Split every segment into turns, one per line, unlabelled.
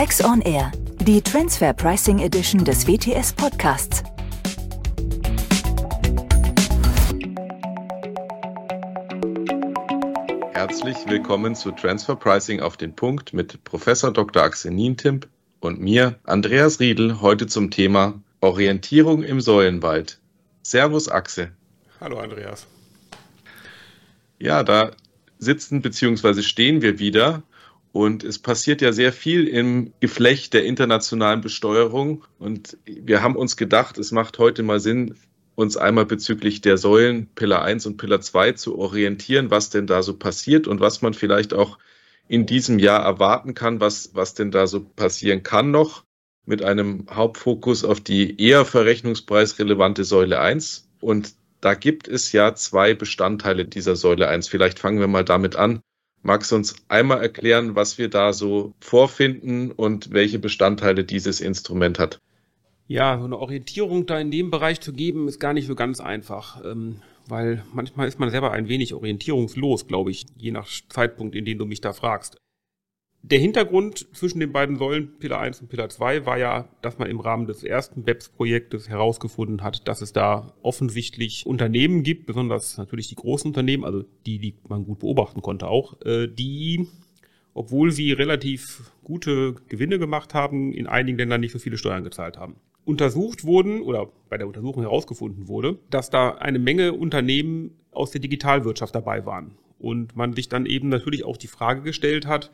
Tax on Air, die Transfer Pricing Edition des WTS Podcasts.
Herzlich willkommen zu Transfer Pricing auf den Punkt mit Professor Dr. Axel Nientimp und mir, Andreas Riedel, heute zum Thema Orientierung im Säulenwald. Servus Axel.
Hallo Andreas.
Ja, da sitzen bzw. stehen wir wieder und es passiert ja sehr viel im Geflecht der internationalen Besteuerung. Und wir haben uns gedacht, es macht heute mal Sinn, uns einmal bezüglich der Säulen Pillar 1 und Pillar 2 zu orientieren, was denn da so passiert und was man vielleicht auch in diesem Jahr erwarten kann, was, was denn da so passieren kann noch, mit einem Hauptfokus auf die eher verrechnungspreisrelevante Säule 1. Und da gibt es ja zwei Bestandteile dieser Säule 1. Vielleicht fangen wir mal damit an. Magst du uns einmal erklären, was wir da so vorfinden und welche Bestandteile dieses Instrument hat?
Ja, so eine Orientierung da in dem Bereich zu geben, ist gar nicht so ganz einfach, ähm, weil manchmal ist man selber ein wenig orientierungslos, glaube ich, je nach Zeitpunkt, in dem du mich da fragst. Der Hintergrund zwischen den beiden Säulen, Pillar 1 und Pillar 2, war ja, dass man im Rahmen des ersten BEPS-Projektes herausgefunden hat, dass es da offensichtlich Unternehmen gibt, besonders natürlich die großen Unternehmen, also die, die man gut beobachten konnte auch, äh, die, obwohl sie relativ gute Gewinne gemacht haben, in einigen Ländern nicht so viele Steuern gezahlt haben. Untersucht wurden oder bei der Untersuchung herausgefunden wurde, dass da eine Menge Unternehmen aus der Digitalwirtschaft dabei waren. Und man sich dann eben natürlich auch die Frage gestellt hat,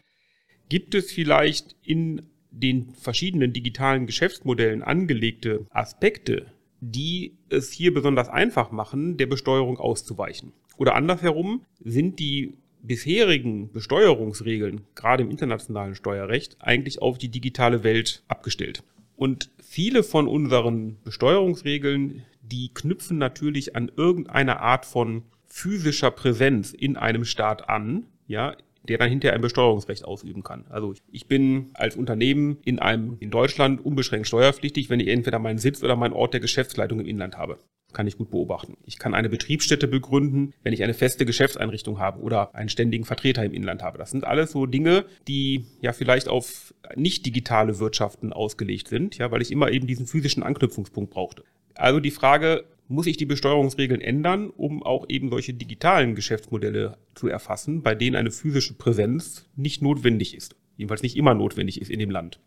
Gibt es vielleicht in den verschiedenen digitalen Geschäftsmodellen angelegte Aspekte, die es hier besonders einfach machen, der Besteuerung auszuweichen? Oder andersherum, sind die bisherigen Besteuerungsregeln, gerade im internationalen Steuerrecht, eigentlich auf die digitale Welt abgestellt? Und viele von unseren Besteuerungsregeln, die knüpfen natürlich an irgendeine Art von physischer Präsenz in einem Staat an, ja, der dann hinterher ein Besteuerungsrecht ausüben kann. Also ich bin als Unternehmen in einem in Deutschland unbeschränkt steuerpflichtig, wenn ich entweder meinen Sitz oder meinen Ort der Geschäftsleitung im Inland habe. Kann ich gut beobachten. Ich kann eine Betriebsstätte begründen, wenn ich eine feste Geschäftseinrichtung habe oder einen ständigen Vertreter im Inland habe. Das sind alles so Dinge, die ja vielleicht auf nicht digitale Wirtschaften ausgelegt sind, ja, weil ich immer eben diesen physischen Anknüpfungspunkt brauchte. Also die Frage, muss ich die Besteuerungsregeln ändern, um auch eben solche digitalen Geschäftsmodelle zu erfassen, bei denen eine physische Präsenz nicht notwendig ist. Jedenfalls nicht immer notwendig ist in dem Land.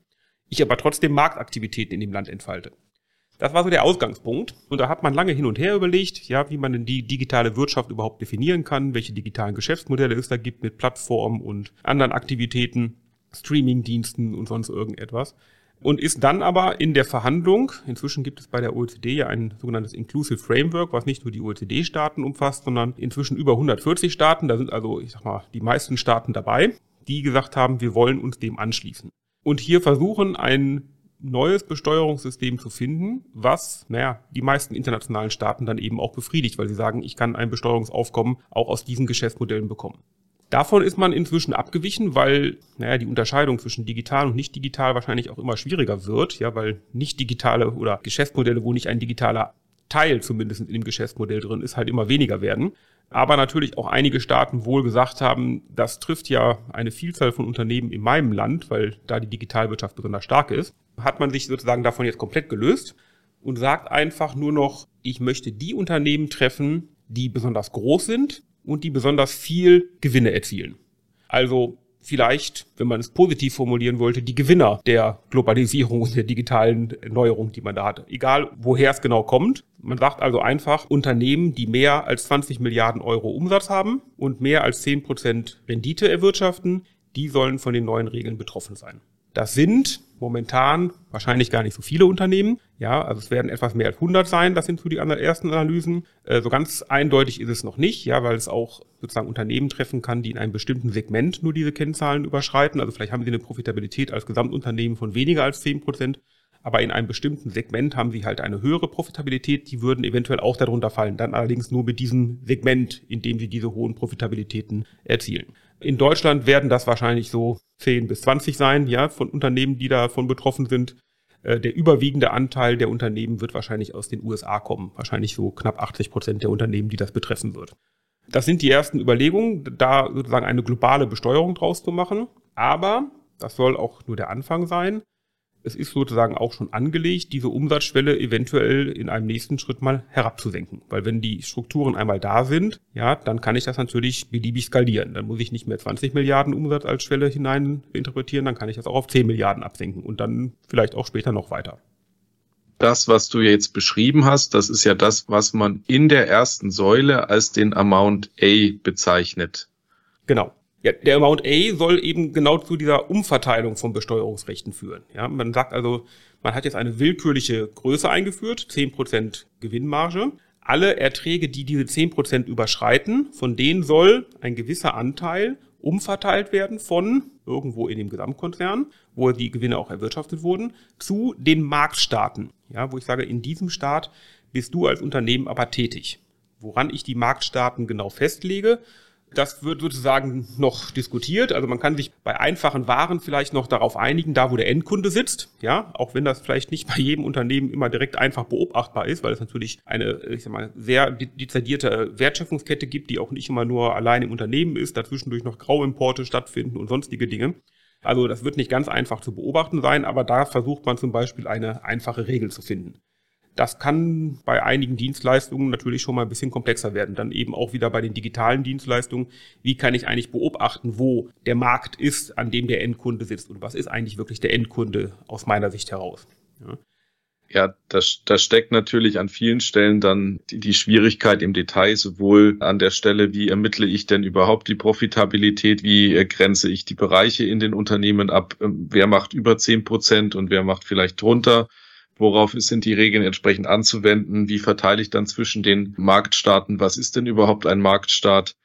Ich aber trotzdem Marktaktivitäten in dem Land entfalte. Das war so der Ausgangspunkt. Und da hat man lange hin und her überlegt, ja, wie man denn die digitale Wirtschaft überhaupt definieren kann, welche digitalen Geschäftsmodelle es da gibt mit Plattformen und anderen Aktivitäten, Streamingdiensten und sonst irgendetwas und ist dann aber in der Verhandlung, inzwischen gibt es bei der OECD ja ein sogenanntes Inclusive Framework, was nicht nur die OECD-Staaten umfasst, sondern inzwischen über 140 Staaten, da sind also, ich sag mal, die meisten Staaten dabei, die gesagt haben, wir wollen uns dem anschließen. Und hier versuchen ein neues Besteuerungssystem zu finden, was, naja, die meisten internationalen Staaten dann eben auch befriedigt, weil sie sagen, ich kann ein Besteuerungsaufkommen auch aus diesen Geschäftsmodellen bekommen. Davon ist man inzwischen abgewichen, weil naja, die Unterscheidung zwischen digital und nicht digital wahrscheinlich auch immer schwieriger wird, ja, weil nicht digitale oder Geschäftsmodelle, wo nicht ein digitaler Teil zumindest in dem Geschäftsmodell drin ist, halt immer weniger werden. Aber natürlich auch einige Staaten wohl gesagt haben, das trifft ja eine Vielzahl von Unternehmen in meinem Land, weil da die Digitalwirtschaft besonders stark ist. Hat man sich sozusagen davon jetzt komplett gelöst und sagt einfach nur noch, ich möchte die Unternehmen treffen, die besonders groß sind, und die besonders viel Gewinne erzielen. Also vielleicht, wenn man es positiv formulieren wollte, die Gewinner der Globalisierung und der digitalen Neuerung, die man da hat. Egal, woher es genau kommt. Man sagt also einfach, Unternehmen, die mehr als 20 Milliarden Euro Umsatz haben und mehr als 10 Prozent Rendite erwirtschaften, die sollen von den neuen Regeln betroffen sein. Das sind momentan wahrscheinlich gar nicht so viele Unternehmen. Ja, also es werden etwas mehr als 100 sein. Das sind so die ersten Analysen. Äh, so ganz eindeutig ist es noch nicht, ja, weil es auch sozusagen Unternehmen treffen kann, die in einem bestimmten Segment nur diese Kennzahlen überschreiten. Also vielleicht haben sie eine Profitabilität als Gesamtunternehmen von weniger als 10 Prozent. Aber in einem bestimmten Segment haben sie halt eine höhere Profitabilität. Die würden eventuell auch darunter fallen. Dann allerdings nur mit diesem Segment, in dem sie diese hohen Profitabilitäten erzielen. In Deutschland werden das wahrscheinlich so 10 bis 20 sein, ja, von Unternehmen, die davon betroffen sind. Äh, der überwiegende Anteil der Unternehmen wird wahrscheinlich aus den USA kommen. Wahrscheinlich so knapp 80 Prozent der Unternehmen, die das betreffen wird. Das sind die ersten Überlegungen, da sozusagen eine globale Besteuerung draus zu machen. Aber Das soll auch nur der Anfang sein. Es ist sozusagen auch schon angelegt, diese Umsatzschwelle eventuell in einem nächsten Schritt mal herabzusenken. Weil wenn die Strukturen einmal da sind, ja, dann kann ich das natürlich beliebig skalieren. Dann muss ich nicht mehr 20 Milliarden Umsatz als Schwelle hinein interpretieren, dann kann ich das auch auf 10 Milliarden absenken und dann vielleicht auch später noch weiter
das, was du jetzt beschrieben hast, das ist ja das, was man in der ersten Säule als den Amount A bezeichnet.
Genau. Ja, der Amount A soll eben genau zu dieser Umverteilung von Besteuerungsrechten führen. Ja, man sagt also, man hat jetzt eine willkürliche Größe eingeführt, 10% Gewinnmarge. Alle Erträge, die diese 10% überschreiten, von denen soll ein gewisser Anteil umverteilt werden von irgendwo in dem Gesamtkonzern, wo die Gewinne auch erwirtschaftet wurden, zu den Marktstaaten. Ja, wo ich sage, in diesem Staat bist du als Unternehmen aber tätig. Woran ich die Marktstaaten genau festlege, das wird sozusagen noch diskutiert. Also man kann sich bei einfachen Waren vielleicht noch darauf einigen, da wo der Endkunde sitzt. Ja, auch wenn das vielleicht nicht bei jedem Unternehmen immer direkt einfach beobachtbar ist, weil es natürlich eine, ich sag mal, sehr dezidierte Wertschöpfungskette gibt, die auch nicht immer nur allein im Unternehmen ist, dazwischendurch noch Grauimporte stattfinden und sonstige Dinge. Also das wird nicht ganz einfach zu beobachten sein, aber da versucht man zum Beispiel eine einfache Regel zu finden. Das kann bei einigen Dienstleistungen natürlich schon mal ein bisschen komplexer werden. Dann eben auch wieder bei den digitalen Dienstleistungen. Wie kann ich eigentlich beobachten, wo der Markt ist, an dem der Endkunde sitzt? Und was ist eigentlich wirklich der Endkunde aus meiner Sicht heraus?
Ja. Ja, da, da steckt natürlich an vielen Stellen dann die, die, Schwierigkeit im Detail, sowohl an der Stelle, wie ermittle ich denn überhaupt die Profitabilität, wie grenze ich die Bereiche in den Unternehmen ab, ähm, wer macht über zehn Prozent und wer macht vielleicht drunter worauf sind die Regeln entsprechend anzuwenden, wie verteile ich dann zwischen den Marktstaaten, was ist denn überhaupt ein Marktstaat.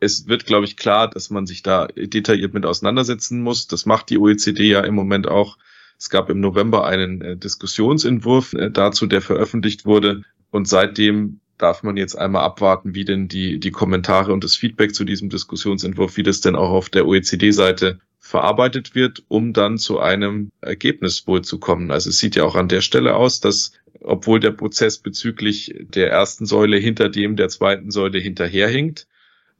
Es wird, glaube ich, klar, dass man sich da detailliert mit auseinandersetzen muss. Das macht die OECD ja im Moment auch. Es gab im November einen äh, Diskussionsentwurf äh, dazu, der veröffentlicht wurde. Und seitdem darf man jetzt einmal abwarten, wie denn die, die Kommentare und das Feedback zu diesem Diskussionsentwurf, wie das denn auch auf der OECD-Seite verarbeitet wird, um dann zu einem Ergebnis wohl zu kommen. Also es sieht ja auch an der Stelle aus, dass obwohl der Prozess bezüglich der ersten Säule hinter dem der zweiten Säule hinterherhinkt,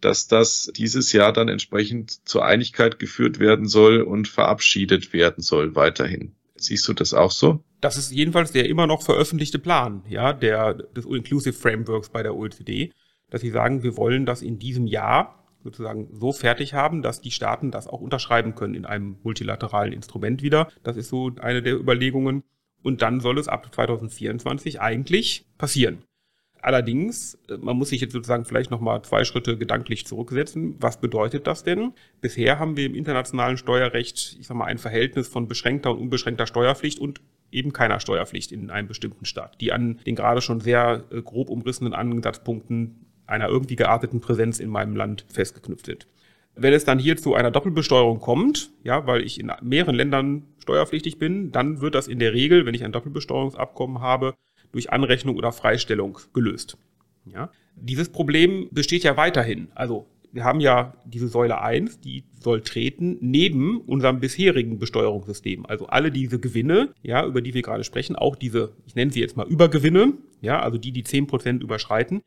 dass das dieses Jahr dann entsprechend zur Einigkeit geführt werden soll und verabschiedet werden soll weiterhin. Siehst du das auch so?
Das ist jedenfalls der immer noch veröffentlichte Plan, ja, der des Inclusive Frameworks bei der OECD, dass sie sagen, wir wollen das in diesem Jahr sozusagen so fertig haben, dass die Staaten das auch unterschreiben können in einem multilateralen Instrument wieder. Das ist so eine der Überlegungen. Und dann soll es ab 2024 eigentlich passieren. Allerdings, äh, man muss sich jetzt sozusagen vielleicht nochmal zwei Schritte gedanklich zurücksetzen. Was bedeutet das denn? Bisher haben wir im internationalen Steuerrecht, ich sag mal, ein Verhältnis von beschränkter und unbeschränkter Steuerpflicht und eben keiner Steuerpflicht in einem bestimmten Staat, die an den gerade schon sehr äh, grob umrissenen Ansatzpunkten einer irgendwie gearteten Präsenz in meinem Land festgeknüpft sind. Wenn es dann hier zu einer Doppelbesteuerung kommt, ja, weil ich in mehreren Ländern steuerpflichtig bin, dann wird das in der Regel, wenn ich ein Doppelbesteuerungsabkommen habe, durch Anrechnung oder Freistellung gelöst. Ja. Dieses Problem besteht ja weiterhin. Also wir haben ja diese Säule 1, die soll treten neben unserem bisherigen Besteuerungssystem. Also alle diese Gewinne, ja, über die wir gerade sprechen, auch diese, ich nenne sie jetzt mal Übergewinne, ja, also die, die 10% überschreiten,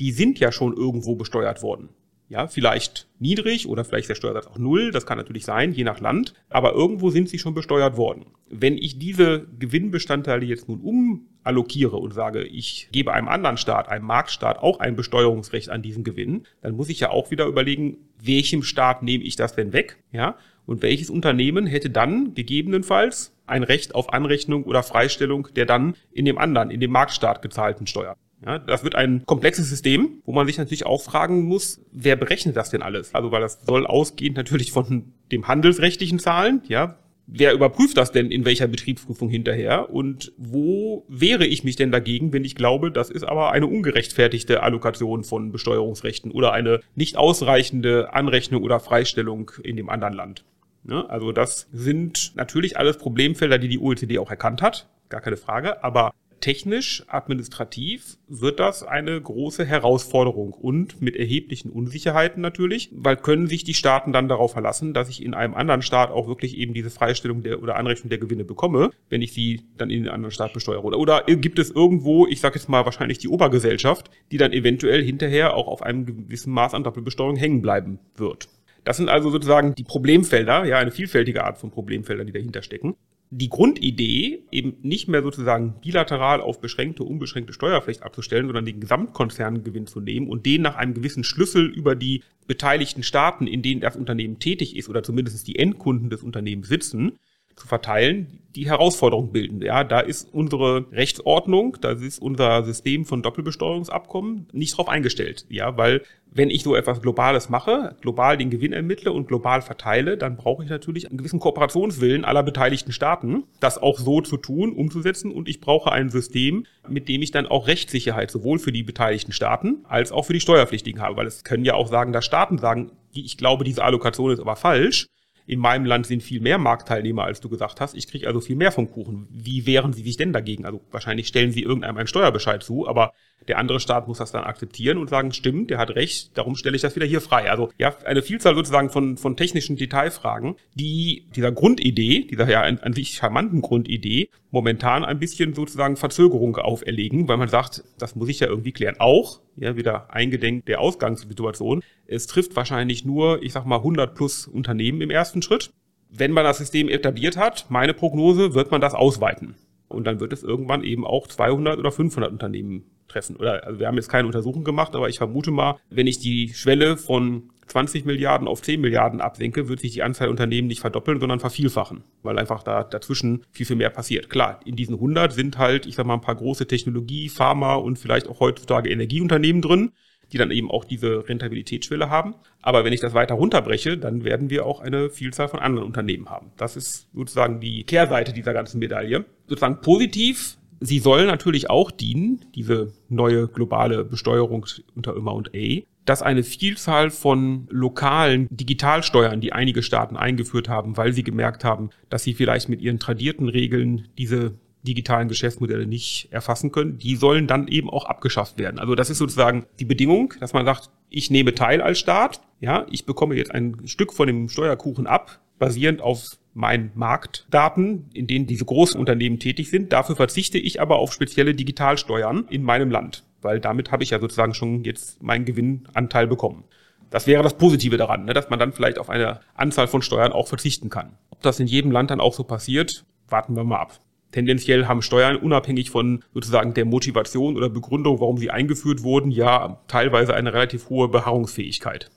die sind ja schon irgendwo besteuert worden. Ja, vielleicht niedrig oder vielleicht ist der Steuersatz auch null, das kann natürlich sein, je nach Land, aber irgendwo sind sie schon besteuert worden. Wenn ich diese Gewinnbestandteile jetzt nun umallokiere und sage, ich gebe einem anderen Staat, einem Marktstaat auch ein Besteuerungsrecht an diesen Gewinn, dann muss ich ja auch wieder überlegen, welchem Staat nehme ich das denn weg? Ja, und welches Unternehmen hätte dann gegebenenfalls ein Recht auf Anrechnung oder Freistellung der dann in dem anderen, in dem Marktstaat gezahlten Steuer? Ja, das wird ein komplexes System, wo man sich natürlich auch fragen muss, wer berechnet das denn alles? Also, weil das soll ausgehend natürlich von dem handelsrechtlichen Zahlen, ja. Wer überprüft das denn in welcher Betriebsprüfung hinterher? Und wo wehre ich mich denn dagegen, wenn ich glaube, das ist aber eine ungerechtfertigte Allokation von Besteuerungsrechten oder eine nicht ausreichende Anrechnung oder Freistellung in dem anderen Land? Ne? Also das sind natürlich alles Problemfelder, die die OECD auch erkannt hat, gar keine Frage. Aber technisch, administrativ wird das eine große Herausforderung und mit erheblichen Unsicherheiten natürlich, weil können sich die Staaten dann darauf verlassen, dass ich in einem anderen Staat auch wirklich eben diese Freistellung der oder Anrechnung der Gewinne bekomme, wenn ich sie dann in den anderen Staat besteuere. Oder, oder gibt es irgendwo, ich sage jetzt mal wahrscheinlich die Obergesellschaft, die dann eventuell hinterher auch auf einem gewissen Maß an Doppelbesteuerung hängen bleiben wird. Das sind also sozusagen die Problemfelder, ja, eine vielfältige Art von Problemfeldern, die dahinter stecken die Grundidee, eben nicht mehr sozusagen bilateral auf beschränkte, unbeschränkte Steuerpflicht abzustellen, sondern den Gesamtkonzerngewinn zu nehmen und den nach einem gewissen Schlüssel über die beteiligten Staaten, in denen das Unternehmen tätig ist oder zumindest die Endkunden des Unternehmens sitzen, zu verteilen, die Herausforderung bilden. Ja, da ist unsere Rechtsordnung, da ist unser System von Doppelbesteuerungsabkommen nicht drauf eingestellt. Ja, weil wenn ich so etwas Globales mache, global den Gewinn ermittle und global verteile, dann brauche ich natürlich einen gewissen Kooperationswillen aller beteiligten Staaten, das auch so zu tun, umzusetzen. Und ich brauche ein System, mit dem ich dann auch Rechtssicherheit sowohl für die beteiligten Staaten als auch für die Steuerpflichtigen habe. Weil es können ja auch sagen, dass Staaten sagen, ich glaube, diese Allokation ist aber falsch in meinem Land sind viel mehr Marktteilnehmer, als du gesagt hast. Ich kriege also viel mehr vom Kuchen. Wie wehren sie sich denn dagegen? Also wahrscheinlich stellen sie irgendeinem einen Steuerbescheid zu, aber der andere Staat muss das dann akzeptieren und sagen, stimmt, der hat recht, darum stelle ich das wieder hier frei. Also ja, eine Vielzahl sozusagen von, von technischen Detailfragen, die dieser Grundidee, dieser ja an, an sich charmanten Grundidee, momentan ein bisschen sozusagen Verzögerung auferlegen, weil man sagt, das muss ich ja irgendwie klären. Auch, ja, wieder eingedenk der Ausgangssituation, es trifft wahrscheinlich nur, ich sag mal, 100 plus Unternehmen im ersten Schritt. Wenn man das System etabliert hat, meine Prognose, wird man das ausweiten. Und dann wird es irgendwann eben auch 200 oder 500 Unternehmen treffen. Oder also wir haben jetzt keine Untersuchung gemacht, aber ich vermute mal, wenn ich die Schwelle von 20 Milliarden auf 10 Milliarden absenke, wird sich die Anzahl Unternehmen nicht verdoppeln, sondern vervielfachen, weil einfach da dazwischen viel, viel mehr passiert. Klar, in diesen 100 sind halt, ich sag mal, ein paar große Technologie, Pharma und vielleicht auch heutzutage Energieunternehmen drin, die dann eben auch diese Rentabilitätsschwelle haben. Aber wenn ich das weiter runterbreche, dann werden wir auch eine Vielzahl von anderen Unternehmen haben. Das ist sozusagen die Kehrseite dieser ganzen Medaille. Sozusagen positiv Sie soll natürlich auch dienen, diese neue globale Besteuerung unter A, dass eine Vielzahl von lokalen Digitalsteuern, die einige Staaten eingeführt haben, weil sie gemerkt haben, dass sie vielleicht mit ihren tradierten Regeln diese digitalen Geschäftsmodelle nicht erfassen können, die sollen dann eben auch abgeschafft werden. Also das ist sozusagen die Bedingung, dass man sagt, ich nehme teil als Staat, ja, ich bekomme jetzt ein Stück von dem Steuerkuchen ab, basierend auf meinen Marktdaten, in denen diese großen Unternehmen tätig sind. Dafür verzichte ich aber auf spezielle Digitalsteuern in meinem Land, weil damit habe ich ja sozusagen schon jetzt meinen Gewinnanteil bekommen. Das wäre das Positive daran, ne, dass man dann vielleicht auf eine Anzahl von Steuern auch verzichten kann. Ob das in jedem Land dann auch so passiert, warten wir mal ab. Tendenziell haben Steuern unabhängig von sozusagen der Motivation oder Begründung, warum sie eingeführt wurden, ja teilweise eine relativ hohe Beharrungsfähigkeit.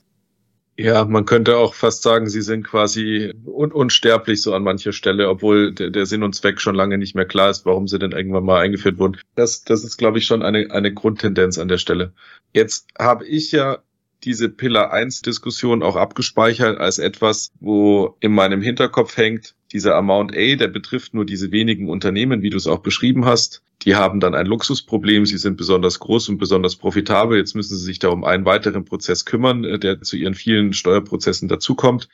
Ja, man könnte auch fast sagen, sie sind quasi un unsterblich so an mancher Stelle, obwohl der, der, Sinn und Zweck schon lange nicht mehr klar ist, warum sie denn irgendwann mal eingeführt wurden. Das, das ist, glaube ich, schon eine, eine Grundtendenz an der Stelle. Jetzt habe ich ja diese Pillar 1 Diskussion auch abgespeichert als etwas, wo in meinem Hinterkopf hängt, dieser Amount A, der betrifft nur diese wenigen Unternehmen, wie du es auch beschrieben hast. Die haben dann ein Luxusproblem, sie sind besonders groß und besonders profitabel. Jetzt müssen sie sich da um einen weiteren Prozess kümmern, äh, der zu ihren vielen Steuerprozessen dazukommt.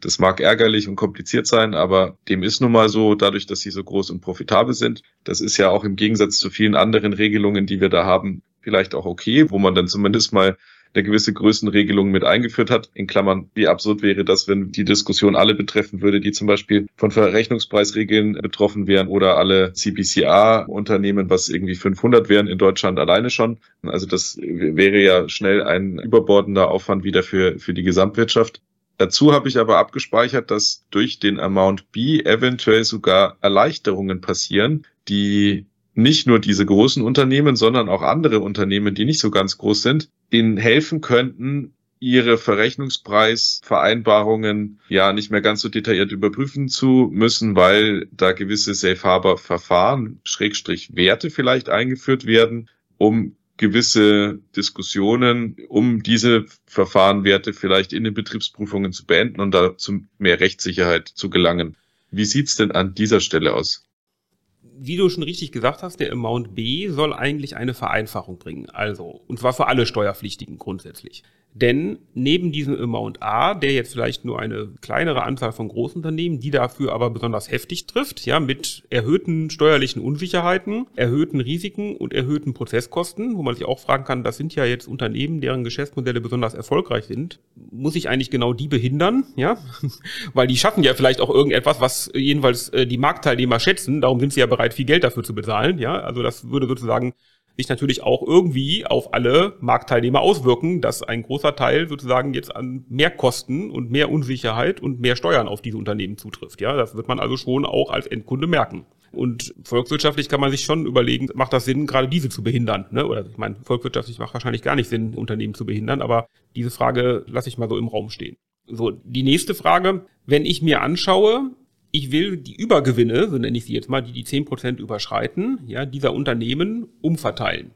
Das mag ärgerlich und kompliziert sein, aber dem ist nun mal so, dadurch, dass sie so groß und profitabel sind. Das ist ja auch im Gegensatz zu vielen anderen Regelungen, die wir da haben, vielleicht auch okay, wo man dann zumindest mal eine gewisse Größenregelung mit eingeführt hat. In Klammern, wie absurd wäre das, wenn die Diskussion alle betreffen würde, die zum Beispiel von Verrechnungspreisregeln betroffen wären oder alle CPCA-Unternehmen, was irgendwie 500 wären in Deutschland alleine schon. Also das wäre ja schnell ein überbordender Aufwand wieder für, für die Gesamtwirtschaft. Dazu habe ich aber abgespeichert, dass durch den Amount B eventuell sogar Erleichterungen passieren, die nicht nur diese großen Unternehmen, sondern auch andere Unternehmen, die nicht so ganz groß sind, ihnen helfen könnten, ihre Verrechnungspreisvereinbarungen ja nicht mehr ganz so detailliert überprüfen zu müssen, weil da gewisse Safe Harbor Verfahren, Schrägstrich Werte vielleicht eingeführt werden, um gewisse Diskussionen um diese Verfahrenwerte vielleicht in den Betriebsprüfungen zu beenden und da zu mehr Rechtssicherheit zu gelangen. Wie sieht's denn an dieser Stelle aus?
Wie du schon richtig gesagt hast, der Amount B soll eigentlich eine Vereinfachung bringen. Also, und zwar für alle Steuerpflichtigen grundsätzlich. Denn neben diesem Amount A, der jetzt vielleicht nur eine kleinere Anzahl von Großunternehmen, die dafür aber besonders heftig trifft, ja, mit erhöhten steuerlichen Unsicherheiten, erhöhten Risiken und erhöhten Prozesskosten, wo man sich auch fragen kann, das sind ja jetzt Unternehmen, deren Geschäftsmodelle besonders erfolgreich sind. Muss ich eigentlich genau die behindern, ja? Weil die schaffen ja vielleicht auch irgendetwas, was jedenfalls äh, die Marktteilnehmer schätzen, darum sind sie ja bereit, viel Geld dafür zu bezahlen, ja? Also das würde sozusagen sich natürlich auch irgendwie auf alle Marktteilnehmer auswirken, dass ein großer Teil sozusagen jetzt an mehr Kosten und mehr Unsicherheit und mehr Steuern auf diese Unternehmen zutrifft. Ja, das wird man also schon auch als Endkunde merken. Und volkswirtschaftlich kann man sich schon überlegen, macht das Sinn, gerade diese zu behindern? Ne? Oder ich meine, volkswirtschaftlich macht wahrscheinlich gar nicht Sinn, Unternehmen zu behindern, aber diese Frage lasse ich mal so im Raum stehen. So, die nächste Frage, wenn ich mir anschaue, ich will die Übergewinne, so nenne ich sie jetzt mal, die die zehn Prozent überschreiten, ja, dieser Unternehmen umverteilen.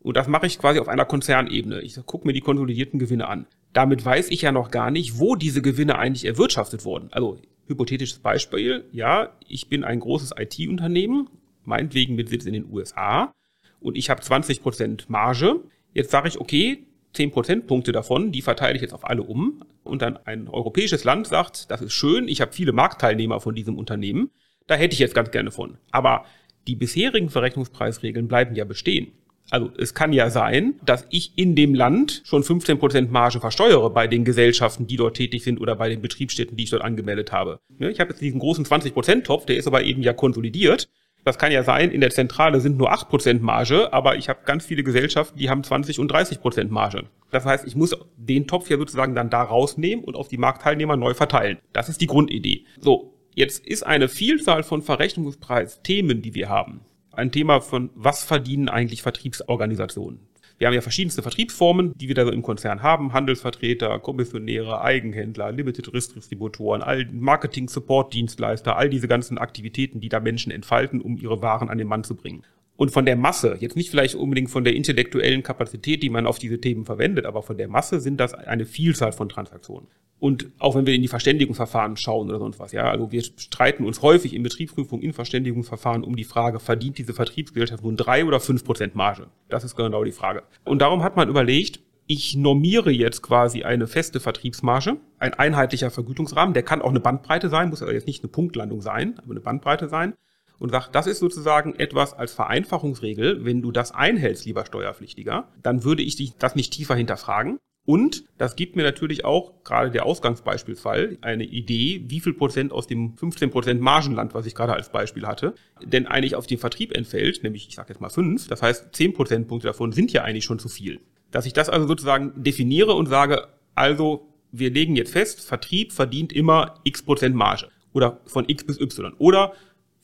Und das mache ich quasi auf einer Konzernebene. Ich gucke mir die konsolidierten Gewinne an. Damit weiß ich ja noch gar nicht, wo diese Gewinne eigentlich erwirtschaftet wurden. Also hypothetisches Beispiel, ja, ich bin ein großes IT-Unternehmen, meinetwegen mit Sitz in den USA und ich habe 20% Marge. Jetzt sage ich, okay, 10 Prozentpunkte davon, die verteile ich jetzt auf alle um. Und dann ein europäisches Land sagt, das ist schön, ich habe viele Marktteilnehmer von diesem Unternehmen, da hätte ich jetzt ganz gerne von. Aber die bisherigen Verrechnungspreisregeln bleiben ja bestehen. Also es kann ja sein, dass ich in dem Land schon 15% Marge versteuere bei den Gesellschaften, die dort tätig sind oder bei den Betriebsstätten, die ich dort angemeldet habe. Ich habe jetzt diesen großen 20%-Topf, der ist aber eben ja konsolidiert. Das kann ja sein, in der Zentrale sind nur 8% Marge, aber ich habe ganz viele Gesellschaften, die haben 20 und 30% Marge. Das heißt, ich muss den Topf ja sozusagen dann da rausnehmen und auf die Marktteilnehmer neu verteilen. Das ist die Grundidee. So, jetzt ist eine Vielzahl von Verrechnungspreisthemen, die wir haben. Ein Thema von, was verdienen eigentlich Vertriebsorganisationen? Wir haben ja verschiedenste Vertriebsformen, die wir da so im Konzern haben. Handelsvertreter, Kommissionäre, Eigenhändler, Limited Risk Distributoren, all Marketing, Support Dienstleister, all diese ganzen Aktivitäten, die da Menschen entfalten, um ihre Waren an den Mann zu bringen. Und von der Masse, jetzt nicht vielleicht unbedingt von der intellektuellen Kapazität, die man auf diese Themen verwendet, aber von der Masse sind das eine Vielzahl von Transaktionen. Und auch wenn wir in die Verständigungsverfahren schauen oder sonst was, ja, also wir streiten uns häufig in Betriebsprüfung, in Verständigungsverfahren um die Frage, verdient diese Vertriebsgesellschaft nun drei oder fünf Prozent Marge? Das ist genau die Frage. Und darum hat man überlegt, ich normiere jetzt quasi eine feste Vertriebsmarge, ein einheitlicher Vergütungsrahmen, der kann auch eine Bandbreite sein, muss aber jetzt nicht eine Punktlandung sein, aber eine Bandbreite sein und sagt, das ist sozusagen etwas als Vereinfachungsregel. Wenn du das einhältst, lieber Steuerpflichtiger, dann würde ich dich das nicht tiefer hinterfragen. Und das gibt mir natürlich auch, gerade der Ausgangsbeispielsfall, eine Idee, wie viel Prozent aus dem 15 Prozent Margenland, was ich gerade als Beispiel hatte, denn eigentlich auf den Vertrieb entfällt, nämlich ich sage jetzt mal fünf, das heißt 10 Prozentpunkte davon sind ja eigentlich schon zu viel. Dass ich das also sozusagen definiere und sage, also wir legen jetzt fest, Vertrieb verdient immer x Prozent Marge oder von x bis y. Oder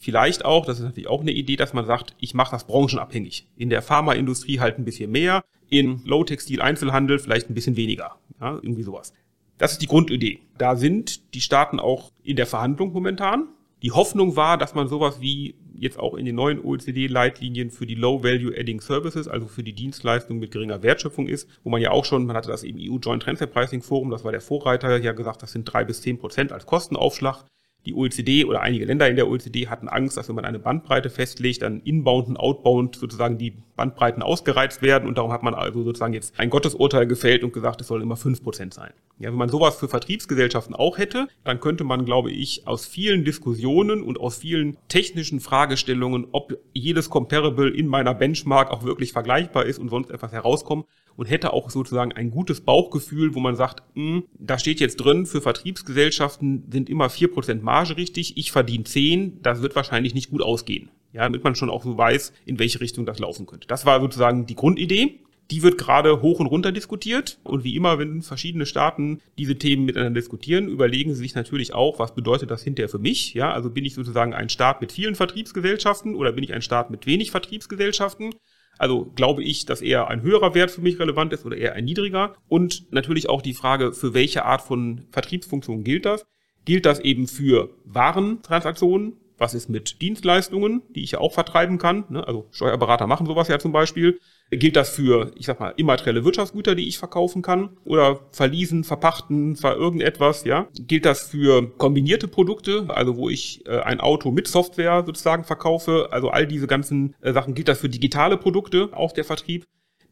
vielleicht auch, das ist natürlich auch eine Idee, dass man sagt, ich mache das branchenabhängig. In der Pharmaindustrie halt ein bisschen mehr, in Low-Textil-Einzelhandel vielleicht ein bisschen weniger. Ja, irgendwie sowas. Das ist die Grundidee. Da sind die Staaten auch in der Verhandlung momentan. Die Hoffnung war, dass man sowas wie jetzt auch in den neuen OECD-Leitlinien für die Low-Value-Adding Services, also für die Dienstleistungen mit geringer Wertschöpfung ist, wo man ja auch schon, man hatte das im EU Joint Transfer Pricing Forum, das war der Vorreiter, ja gesagt, das sind drei bis zehn Prozent als Kostenaufschlag die OECD oder einige Länder in der OECD hatten Angst, dass wenn man eine Bandbreite festlegt, dann inbound und outbound sozusagen die Bandbreiten ausgereizt werden und darum hat man also sozusagen jetzt ein Gottesurteil gefällt und gesagt, es soll immer fünf Prozent sein. Ja, wenn man sowas für Vertriebsgesellschaften auch hätte, dann könnte man, glaube ich, aus vielen Diskussionen und aus vielen technischen Fragestellungen, ob jedes Comparable in meiner Benchmark auch wirklich vergleichbar ist und sonst etwas herauskommen, und hätte auch sozusagen ein gutes Bauchgefühl, wo man sagt, mh, hm, da steht jetzt drin, für Vertriebsgesellschaften sind immer vier Prozent Marge richtig, ich verdiene zehn, das wird wahrscheinlich nicht gut ausgehen. Ja, damit man schon auch so weiß, in welche Richtung das laufen könnte. Das war sozusagen die Grundidee. Die wird gerade hoch und runter diskutiert. Und wie immer, wenn verschiedene Staaten diese Themen miteinander diskutieren, überlegen sie sich natürlich auch, was bedeutet das hinterher für mich? Ja, also bin ich sozusagen ein Staat mit vielen Vertriebsgesellschaften oder bin ich ein Staat mit wenig Vertriebsgesellschaften? Also glaube ich, dass eher ein höherer Wert für mich relevant ist oder eher ein niedriger. Und natürlich auch die Frage, für welche Art von Vertriebsfunktion gilt das? Gilt das eben für Warentransaktionen? Was ist mit Dienstleistungen, die ich ja auch vertreiben kann? Ne? Also Steuerberater machen sowas ja zum Beispiel. Gilt das für, ich sag mal, immaterielle Wirtschaftsgüter, die ich verkaufen kann? Oder verließen, verpachten, ver irgendetwas, ja? Gilt das für kombinierte Produkte, also wo ich äh, ein Auto mit Software sozusagen verkaufe? Also all diese ganzen äh, Sachen. Gilt das für digitale Produkte, auch der Vertrieb?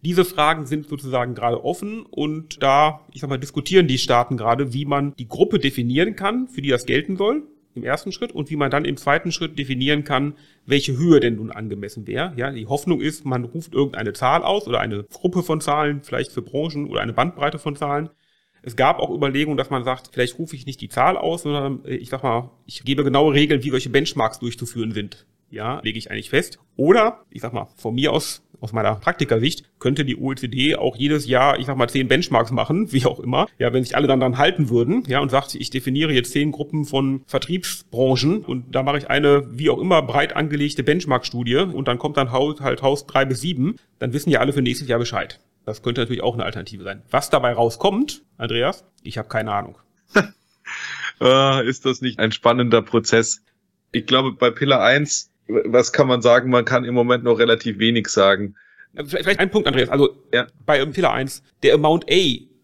Diese Fragen sind sozusagen gerade offen und da, ich sag mal, diskutieren die Staaten gerade, wie man die Gruppe definieren kann, für die das gelten soll im ersten Schritt und wie man dann im zweiten Schritt definieren kann, welche Höhe denn nun angemessen wäre. Ja, die Hoffnung ist, man ruft irgendeine Zahl aus oder eine Gruppe von Zahlen, vielleicht für Branchen oder eine Bandbreite von Zahlen. Es gab auch Überlegungen, dass man sagt, vielleicht rufe ich nicht die Zahl aus, sondern äh, ich sag mal, ich gebe genaue Regeln, wie welche Benchmarks durchzuführen sind. Ja, lege ich eigentlich fest. Oder, ich sag mal, von mir aus aus meiner Praktikersicht könnte die OECD auch jedes Jahr, ich sag mal, zehn Benchmarks machen, wie auch immer. Ja, wenn sich alle dann dran halten würden, ja, und sagt, ich definiere jetzt zehn Gruppen von Vertriebsbranchen und da mache ich eine, wie auch immer, breit angelegte Benchmark-Studie und dann kommt dann halt Haus drei bis sieben, dann wissen ja alle für nächstes Jahr Bescheid. Das könnte natürlich auch eine Alternative sein. Was dabei rauskommt, Andreas, ich habe keine Ahnung.
Ah, ist das nicht ein spannender Prozess? Ich glaube, bei Pillar 1 was kann man sagen? Man kann im Moment noch relativ wenig sagen.
Vielleicht ein Punkt, Andreas. Also ja. bei Fehler 1, der Amount A,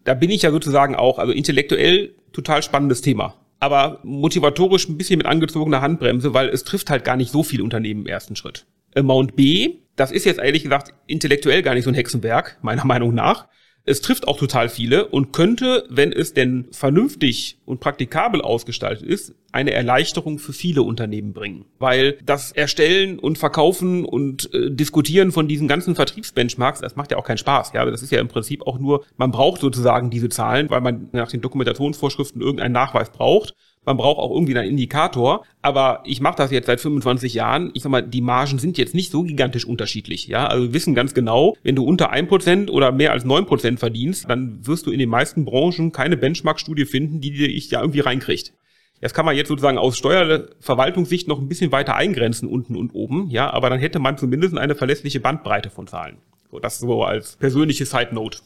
da bin ich ja sozusagen auch, also intellektuell total spannendes Thema. Aber motivatorisch ein bisschen mit angezogener Handbremse, weil es trifft halt gar nicht so viele Unternehmen im ersten Schritt. Amount B, das ist jetzt ehrlich gesagt intellektuell gar nicht so ein Hexenwerk, meiner Meinung nach. Es trifft auch total viele und könnte, wenn es denn vernünftig und praktikabel ausgestaltet ist, eine Erleichterung für viele Unternehmen bringen. Weil das Erstellen und Verkaufen und äh, Diskutieren von diesen ganzen Vertriebsbenchmarks, das macht ja auch keinen Spaß. Ja, das ist ja im Prinzip auch nur, man braucht sozusagen diese Zahlen, weil man nach den Dokumentationsvorschriften irgendeinen Nachweis braucht. Man braucht auch irgendwie einen Indikator. Aber ich mache das jetzt seit 25 Jahren. Ich sag mal, die Margen sind jetzt nicht so gigantisch unterschiedlich. Ja, also wir wissen ganz genau, wenn du unter 1% oder mehr als 9% verdienst, dann wirst du in den meisten Branchen keine Benchmark-Studie finden, die dich ja irgendwie reinkriegt. Das kann man jetzt sozusagen aus Steuerverwaltungssicht noch ein bisschen weiter eingrenzen unten und oben, ja, aber dann hätte man zumindest eine verlässliche Bandbreite von Zahlen. So, das so als persönliche Side Note.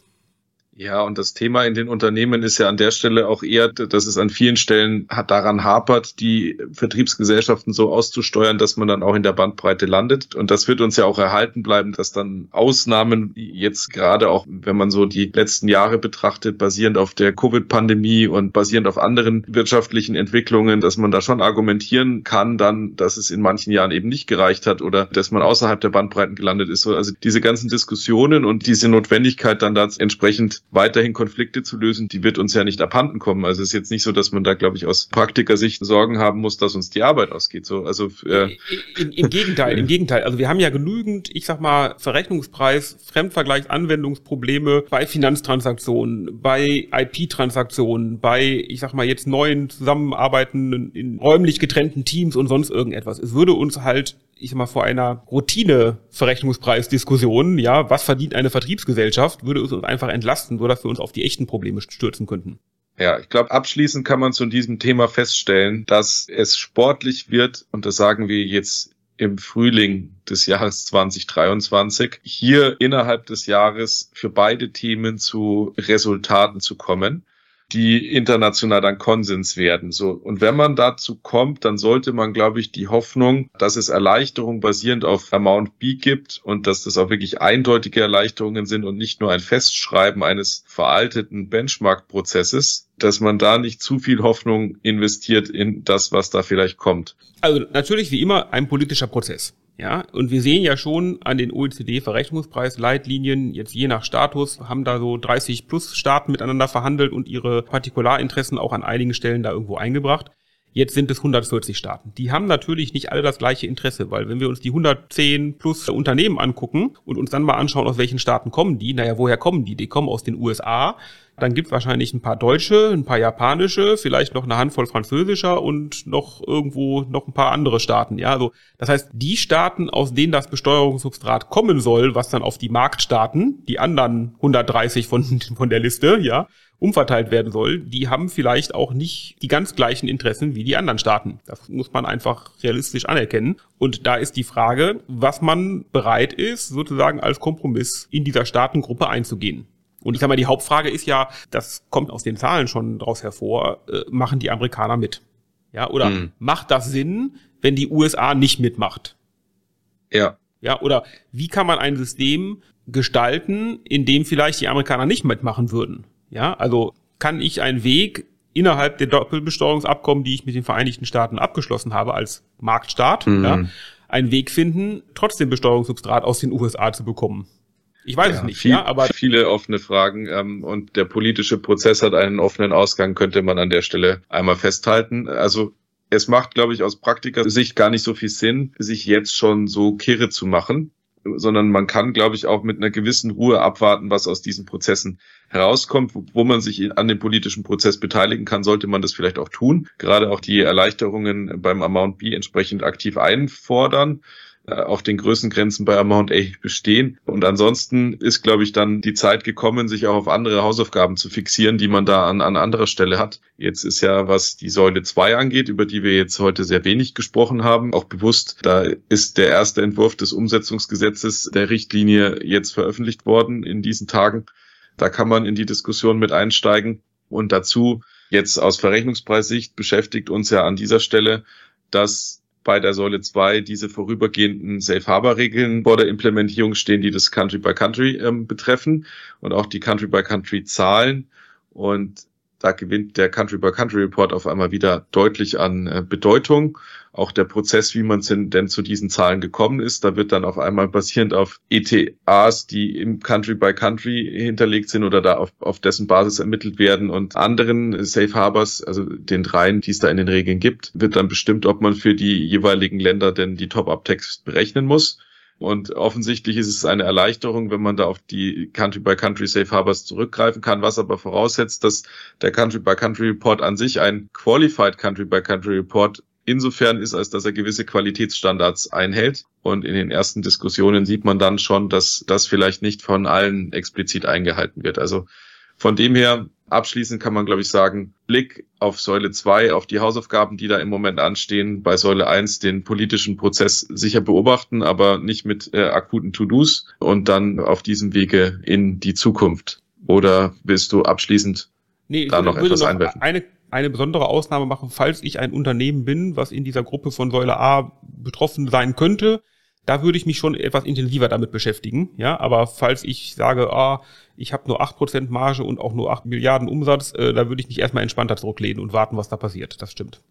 Ja, und das Thema in den Unternehmen ist ja an der Stelle auch eher, dass es an vielen Stellen hat daran hapert, die Vertriebsgesellschaften so auszusteuern, dass man dann auch in der Bandbreite landet. Und das wird uns ja auch erhalten bleiben, dass dann Ausnahmen jetzt gerade auch, wenn man so die letzten Jahre betrachtet, basierend auf der Covid-Pandemie und basierend auf anderen wirtschaftlichen Entwicklungen, dass man da schon argumentieren kann, dann, dass es in manchen Jahren eben nicht gereicht hat oder dass man außerhalb der Bandbreiten gelandet ist. Also diese ganzen Diskussionen und diese Notwendigkeit dann da entsprechend weiterhin Konflikte zu lösen, die wird uns ja nicht abhanden kommen. Also es ist jetzt nicht so, dass man da, glaube ich, aus Praktikersicht Sorgen haben muss, dass uns die Arbeit ausgeht. So, also
äh, Im, Im Gegenteil, im Gegenteil. Also wir haben ja genügend, ich sag mal, Verrechnungspreis, Fremdvergleichsanwendungsprobleme bei Finanztransaktionen, bei IP-Transaktionen, bei, ich sag mal, jetzt neuen Zusammenarbeiten in räumlich getrennten Teams und sonst irgendetwas. Es würde uns halt ich sag mal, vor einer Routine-Verrechnungspreisdiskussion, ja, was verdient eine Vertriebsgesellschaft, würde es uns einfach entlasten, so dass wir uns auf die echten Probleme stürzen könnten.
Ja, ich glaube, abschließend kann man zu diesem Thema feststellen, dass es sportlich wird, und das sagen wir jetzt im Frühling des Jahres 2023, hier innerhalb des Jahres für beide Themen zu Resultaten zu kommen die international dann Konsens werden. So. Und wenn man dazu kommt, dann sollte man, glaube ich, die Hoffnung, dass es Erleichterungen basierend auf Amount B gibt und dass das auch wirklich eindeutige Erleichterungen sind und nicht nur ein Festschreiben eines veralteten Benchmark-Prozesses, dass man da nicht zu viel Hoffnung investiert in das, was da vielleicht kommt.
Also natürlich wie immer ein politischer Prozess. Ja, und wir sehen ja schon an den OECD-Verrechnungspreisleitlinien, jetzt je nach Status, haben da so 30 plus Staaten miteinander verhandelt und ihre Partikularinteressen auch an einigen Stellen da irgendwo eingebracht. Jetzt sind es 140 Staaten. Die haben natürlich nicht alle das gleiche Interesse, weil wenn wir uns die 110 plus Unternehmen angucken und uns dann mal anschauen, aus welchen Staaten kommen die, naja, woher kommen die? Die kommen aus den USA, dann gibt wahrscheinlich ein paar deutsche, ein paar japanische, vielleicht noch eine Handvoll französischer und noch irgendwo noch ein paar andere Staaten. Ja, also das heißt, die Staaten, aus denen das Besteuerungssubstrat kommen soll, was dann auf die Marktstaaten, die anderen 130 von, von der Liste, ja, umverteilt werden soll, die haben vielleicht auch nicht die ganz gleichen Interessen wie die anderen Staaten. Das muss man einfach realistisch anerkennen. Und da ist die Frage, was man bereit ist, sozusagen als Kompromiss in dieser Staatengruppe einzugehen. Und ich sag mal, die Hauptfrage ist ja, das kommt aus den Zahlen schon daraus hervor, äh, machen die Amerikaner mit? Ja, oder hm. macht das Sinn, wenn die USA nicht mitmacht?
Ja.
Ja, oder wie kann man ein System gestalten, in dem vielleicht die Amerikaner nicht mitmachen würden? Ja, also kann ich einen Weg innerhalb der Doppelbesteuerungsabkommen, die ich mit den Vereinigten Staaten abgeschlossen habe als Marktstaat, mhm. ja, einen Weg finden, trotzdem Besteuerungssubstrat aus den USA zu bekommen. Ich weiß ja, es nicht,
viel, ja, aber viele offene Fragen ähm, und der politische Prozess hat einen offenen Ausgang, könnte man an der Stelle einmal festhalten. Also es macht, glaube ich, aus Praktiker-Sicht gar nicht so viel Sinn, sich jetzt schon so kirre zu machen, sondern man kann, glaube ich, auch mit einer gewissen Ruhe abwarten, was aus diesen Prozessen herauskommt, wo, wo man sich an dem politischen Prozess beteiligen kann, sollte man das vielleicht auch tun. Gerade auch die Erleichterungen beim Amount B entsprechend aktiv einfordern auch den Größengrenzen bei Amount A bestehen. Und ansonsten ist, glaube ich, dann die Zeit gekommen, sich auch auf andere Hausaufgaben zu fixieren, die man da an, an anderer Stelle hat. Jetzt ist ja, was die Säule 2 angeht, über die wir jetzt heute sehr wenig gesprochen haben, auch bewusst, da ist der erste Entwurf des Umsetzungsgesetzes der Richtlinie jetzt veröffentlicht worden in diesen Tagen. Da kann man in die Diskussion mit einsteigen. Und dazu jetzt aus Verrechnungspreissicht beschäftigt uns ja an dieser Stelle, dass bei der Säule 2 diese vorübergehenden Safe Harbor Regeln vor der Implementierung stehen, die das Country by Country ähm, betreffen und auch die Country by Country Zahlen. Und da gewinnt der Country by Country Report auf einmal wieder deutlich an äh, Bedeutung. Auch der Prozess, wie man denn zu diesen Zahlen gekommen ist, da wird dann auf einmal basierend auf ETAs, die im Country by Country hinterlegt sind oder da auf, auf dessen Basis ermittelt werden und anderen Safe Harbors, also den dreien, die es da in den Regeln gibt, wird dann bestimmt, ob man für die jeweiligen Länder denn die Top-Up-Tax berechnen muss. Und offensichtlich ist es eine Erleichterung, wenn man da auf die Country-by-Country Safe Harbors zurückgreifen kann, was aber voraussetzt, dass der Country-by-Country Report an sich ein Qualified Country-by-Country Report insofern ist, als dass er gewisse Qualitätsstandards einhält. Und in den ersten Diskussionen sieht man dann schon, dass das vielleicht nicht von allen explizit eingehalten wird. Also von dem her, abschließend kann man, glaube ich, sagen, Blick auf Säule 2, auf die Hausaufgaben, die da im Moment anstehen, bei Säule 1 den politischen Prozess sicher beobachten, aber nicht mit äh, akuten To-Dos und dann auf diesem Wege in die Zukunft. Oder willst du abschließend nee, da noch etwas noch einwerfen?
Eine, eine besondere Ausnahme machen, falls ich ein Unternehmen bin, was in dieser Gruppe von Säule A betroffen sein könnte, da würde ich mich schon etwas intensiver damit beschäftigen. Ja, aber falls ich sage, ah, ich habe nur acht Prozent Marge und auch nur acht Milliarden Umsatz, äh, da würde ich mich erstmal entspannter zurücklehnen und warten, was da passiert. Das stimmt.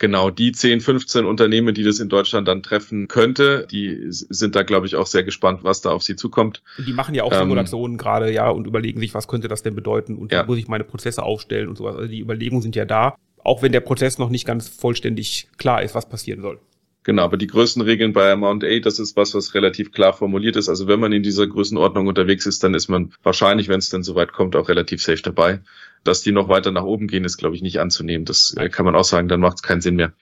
Genau, die 10, 15 Unternehmen, die das in Deutschland dann treffen könnte, die sind da, glaube ich, auch sehr gespannt, was da auf sie zukommt.
Die machen ja auch Simulationen ähm, gerade, ja, und überlegen sich, was könnte das denn bedeuten und ja. wie muss ich meine Prozesse aufstellen und sowas. Also die Überlegungen sind ja da, auch wenn der Prozess noch nicht ganz vollständig klar ist, was passieren soll.
Genau, aber die Größenregeln bei Amount A, das ist was, was relativ klar formuliert ist. Also wenn man in dieser Größenordnung unterwegs ist, dann ist man wahrscheinlich, wenn es denn soweit kommt, auch relativ safe dabei. Dass die noch weiter nach oben gehen, ist, glaube ich, nicht anzunehmen. Das äh, kann man auch sagen, dann macht es keinen Sinn mehr.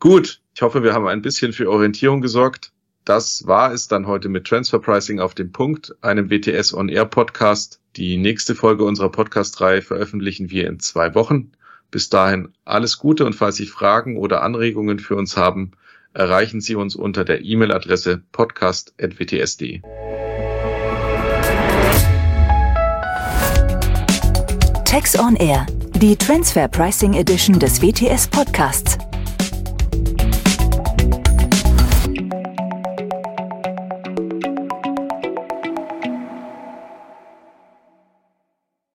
Gut, ich hoffe, wir haben ein bisschen für Orientierung gesorgt. Das war es dann heute mit Transfer Pricing auf dem Punkt, einem WTS On Air Podcast. Die nächste Folge unserer Podcast-Reihe veröffentlichen wir in zwei Wochen. Bis dahin alles Gute und falls Sie Fragen oder Anregungen für uns haben, erreichen Sie uns unter der E-Mail-Adresse podcast.wts.de.
Tax on Air, die Transfer Pricing Edition des WTS Podcasts.